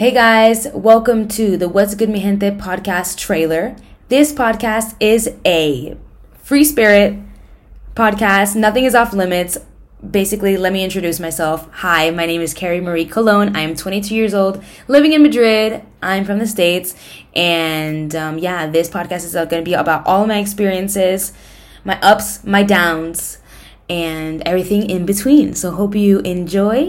Hey guys, welcome to the What's Good Mi Gente podcast trailer. This podcast is a free spirit podcast. Nothing is off limits. Basically, let me introduce myself. Hi, my name is Carrie Marie Colon. I am 22 years old, living in Madrid. I'm from the States. And um, yeah, this podcast is going to be about all my experiences, my ups, my downs, and everything in between. So, hope you enjoy